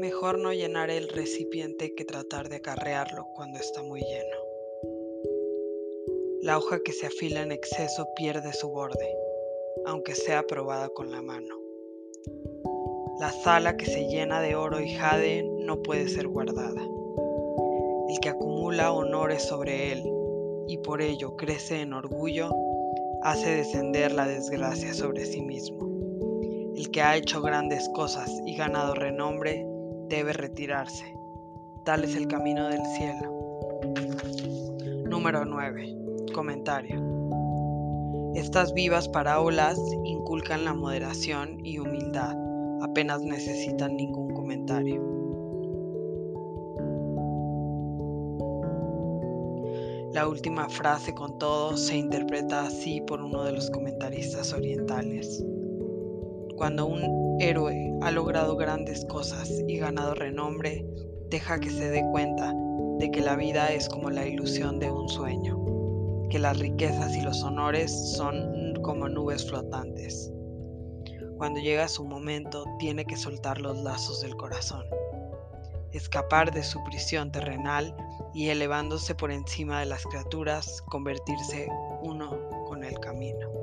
Mejor no llenar el recipiente que tratar de acarrearlo cuando está muy lleno. La hoja que se afila en exceso pierde su borde, aunque sea probada con la mano. La sala que se llena de oro y jade no puede ser guardada. El que acumula honores sobre él y por ello crece en orgullo, hace descender la desgracia sobre sí mismo. El que ha hecho grandes cosas y ganado renombre debe retirarse. Tal es el camino del cielo. Número 9. Comentario. Estas vivas parábolas inculcan la moderación y humildad. Apenas necesitan ningún comentario. La última frase con todo se interpreta así por uno de los comentaristas orientales. Cuando un héroe ha logrado grandes cosas y ganado renombre, deja que se dé cuenta de que la vida es como la ilusión de un sueño, que las riquezas y los honores son como nubes flotantes. Cuando llega su momento, tiene que soltar los lazos del corazón, escapar de su prisión terrenal y elevándose por encima de las criaturas, convertirse uno con el camino.